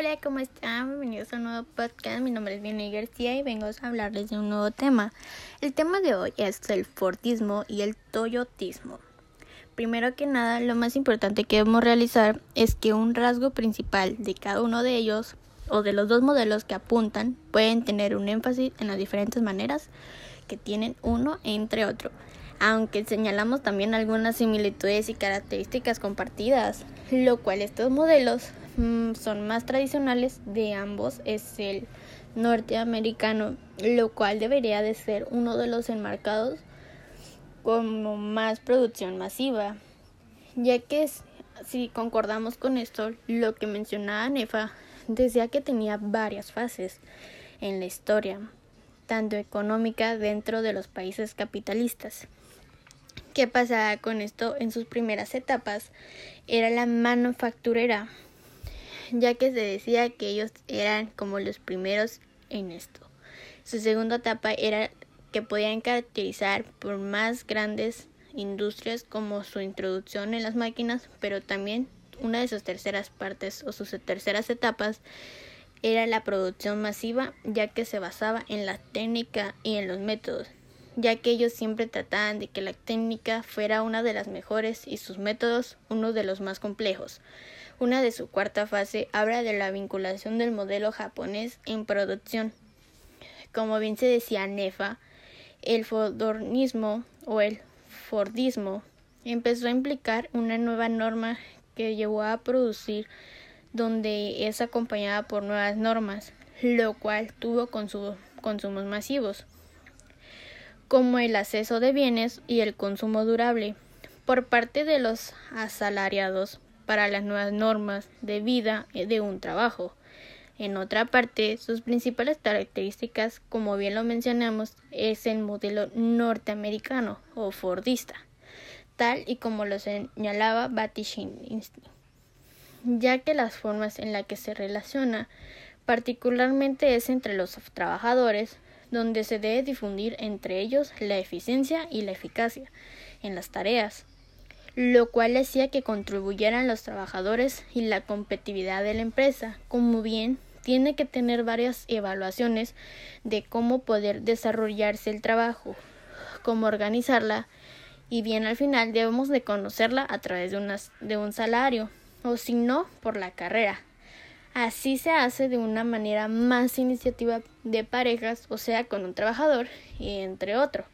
Hola, ¿cómo están? Bienvenidos a un nuevo podcast. Mi nombre es Vianney García y vengo a hablarles de un nuevo tema. El tema de hoy es el Fordismo y el Toyotismo. Primero que nada, lo más importante que debemos realizar es que un rasgo principal de cada uno de ellos o de los dos modelos que apuntan pueden tener un énfasis en las diferentes maneras que tienen uno entre otro aunque señalamos también algunas similitudes y características compartidas, lo cual estos modelos son más tradicionales de ambos es el norteamericano, lo cual debería de ser uno de los enmarcados como más producción masiva, ya que si concordamos con esto, lo que mencionaba Nefa decía que tenía varias fases en la historia, tanto económica dentro de los países capitalistas ¿Qué pasaba con esto en sus primeras etapas? Era la manufacturera, ya que se decía que ellos eran como los primeros en esto. Su segunda etapa era que podían caracterizar por más grandes industrias como su introducción en las máquinas, pero también una de sus terceras partes o sus terceras etapas era la producción masiva, ya que se basaba en la técnica y en los métodos ya que ellos siempre trataban de que la técnica fuera una de las mejores y sus métodos uno de los más complejos. Una de su cuarta fase habla de la vinculación del modelo japonés en producción. Como bien se decía Nefa, el fordismo o el Fordismo empezó a implicar una nueva norma que llevó a producir donde es acompañada por nuevas normas, lo cual tuvo consumos masivos como el acceso de bienes y el consumo durable por parte de los asalariados para las nuevas normas de vida de un trabajo. En otra parte, sus principales características, como bien lo mencionamos, es el modelo norteamericano o Fordista, tal y como lo señalaba Batishin, ya que las formas en las que se relaciona particularmente es entre los trabajadores, donde se debe difundir entre ellos la eficiencia y la eficacia en las tareas, lo cual hacía que contribuyeran los trabajadores y la competitividad de la empresa, como bien tiene que tener varias evaluaciones de cómo poder desarrollarse el trabajo, cómo organizarla y bien al final debemos de conocerla a través de, de un salario o si no por la carrera Así se hace de una manera más iniciativa de parejas, o sea, con un trabajador y entre otro.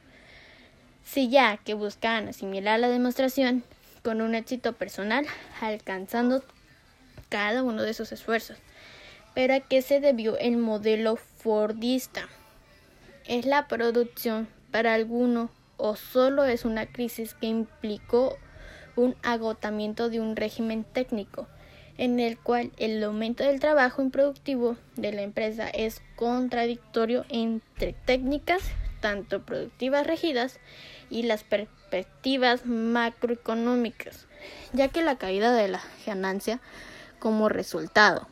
Si ya que buscan asimilar la demostración con un éxito personal, alcanzando cada uno de sus esfuerzos. Pero a qué se debió el modelo Fordista? ¿Es la producción para alguno o solo es una crisis que implicó un agotamiento de un régimen técnico? en el cual el aumento del trabajo improductivo de la empresa es contradictorio entre técnicas tanto productivas regidas y las perspectivas macroeconómicas, ya que la caída de la ganancia como resultado.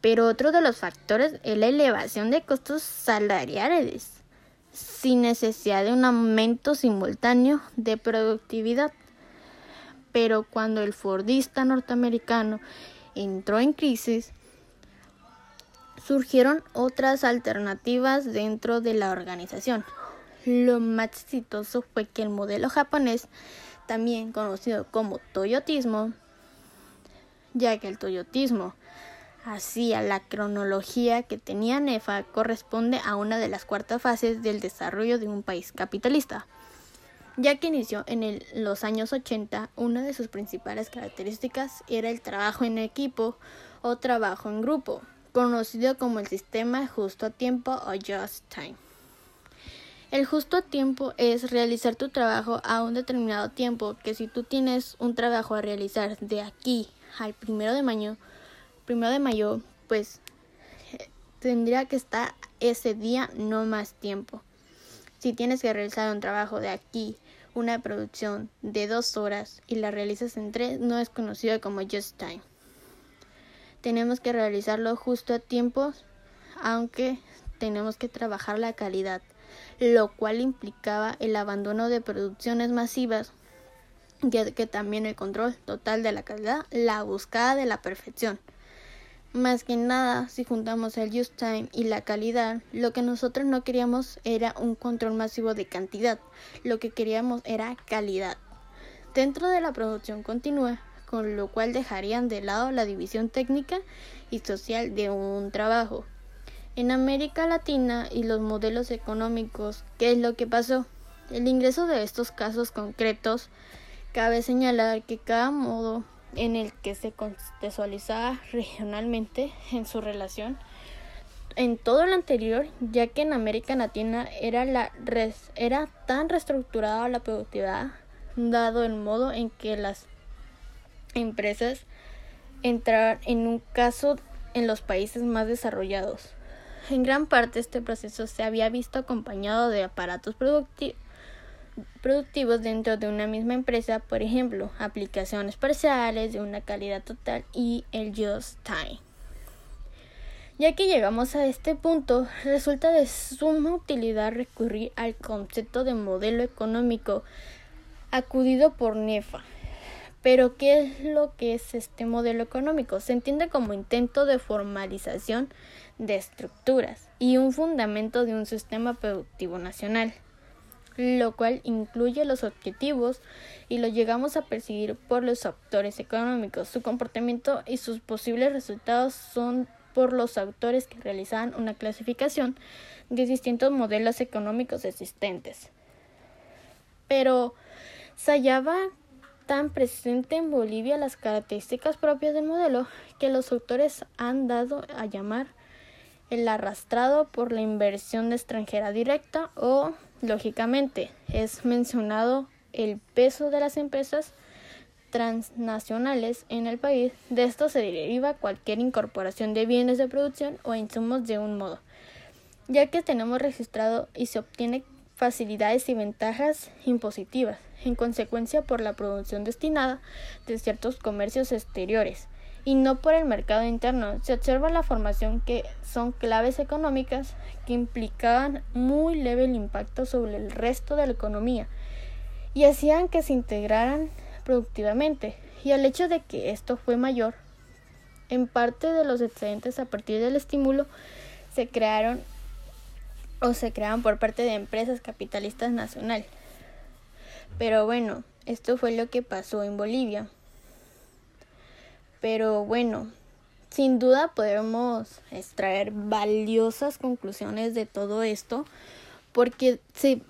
Pero otro de los factores es la elevación de costos salariales, sin necesidad de un aumento simultáneo de productividad. Pero cuando el Fordista norteamericano entró en crisis, surgieron otras alternativas dentro de la organización. Lo más exitoso fue que el modelo japonés, también conocido como Toyotismo, ya que el Toyotismo hacía la cronología que tenía NEFA corresponde a una de las cuartas fases del desarrollo de un país capitalista ya que inició en los años 80, una de sus principales características era el trabajo en equipo o trabajo en grupo, conocido como el sistema justo a tiempo o just time. El justo tiempo es realizar tu trabajo a un determinado tiempo, que si tú tienes un trabajo a realizar de aquí al primero de mayo, primero de mayo, pues tendría que estar ese día no más tiempo. Si tienes que realizar un trabajo de aquí, una producción de dos horas y la realizas en tres, no es conocido como just time. Tenemos que realizarlo justo a tiempo, aunque tenemos que trabajar la calidad, lo cual implicaba el abandono de producciones masivas, que también el control total de la calidad, la búsqueda de la perfección. Más que nada, si juntamos el use time y la calidad, lo que nosotros no queríamos era un control masivo de cantidad, lo que queríamos era calidad. Dentro de la producción continua, con lo cual dejarían de lado la división técnica y social de un trabajo. En América Latina y los modelos económicos, ¿qué es lo que pasó? El ingreso de estos casos concretos, cabe señalar que cada modo en el que se contextualizaba regionalmente en su relación en todo lo anterior, ya que en América Latina era, la era tan reestructurada la productividad, dado el modo en que las empresas entraron en un caso en los países más desarrollados. En gran parte este proceso se había visto acompañado de aparatos productivos dentro de una misma empresa, por ejemplo, aplicaciones parciales de una calidad total y el just time. Ya que llegamos a este punto, resulta de suma utilidad recurrir al concepto de modelo económico acudido por NEFA. Pero, ¿qué es lo que es este modelo económico? Se entiende como intento de formalización de estructuras y un fundamento de un sistema productivo nacional lo cual incluye los objetivos y lo llegamos a percibir por los autores económicos. Su comportamiento y sus posibles resultados son por los autores que realizaban una clasificación de distintos modelos económicos existentes. Pero se hallaba tan presente en Bolivia las características propias del modelo que los autores han dado a llamar el arrastrado por la inversión extranjera directa o Lógicamente, es mencionado el peso de las empresas transnacionales en el país. De esto se deriva cualquier incorporación de bienes de producción o insumos de un modo, ya que tenemos registrado y se obtiene facilidades y ventajas impositivas, en consecuencia por la producción destinada de ciertos comercios exteriores y no por el mercado interno. Se observa la formación que son claves económicas que implicaban muy leve el impacto sobre el resto de la economía y hacían que se integraran productivamente. Y el hecho de que esto fue mayor, en parte de los excedentes a partir del estímulo se crearon o se creaban por parte de empresas capitalistas nacionales. Pero bueno, esto fue lo que pasó en Bolivia. Pero bueno, sin duda podemos extraer valiosas conclusiones de todo esto porque si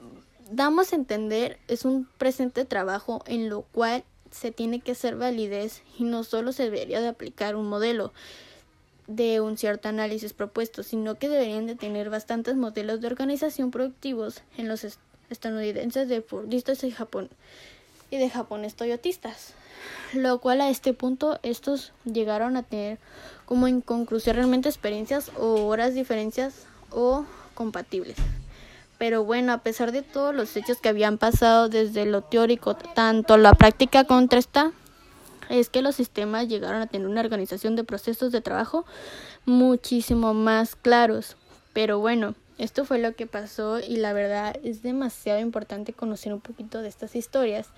damos a entender es un presente trabajo en lo cual se tiene que hacer validez y no solo se debería de aplicar un modelo de un cierto análisis propuesto, sino que deberían de tener bastantes modelos de organización productivos en los estadounidenses de Fordistas y Japón y de japoneses toyotistas lo cual a este punto estos llegaron a tener como en conclusión realmente experiencias o horas diferencias o compatibles. Pero bueno, a pesar de todos los hechos que habían pasado desde lo teórico, tanto la práctica contrasta, es que los sistemas llegaron a tener una organización de procesos de trabajo muchísimo más claros. Pero bueno, esto fue lo que pasó y la verdad es demasiado importante conocer un poquito de estas historias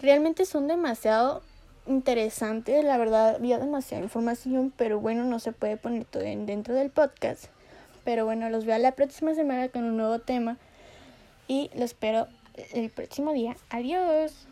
realmente son demasiado interesantes, la verdad había demasiada información, pero bueno, no se puede poner todo dentro del podcast. Pero bueno, los veo la próxima semana con un nuevo tema y los espero el próximo día. Adiós.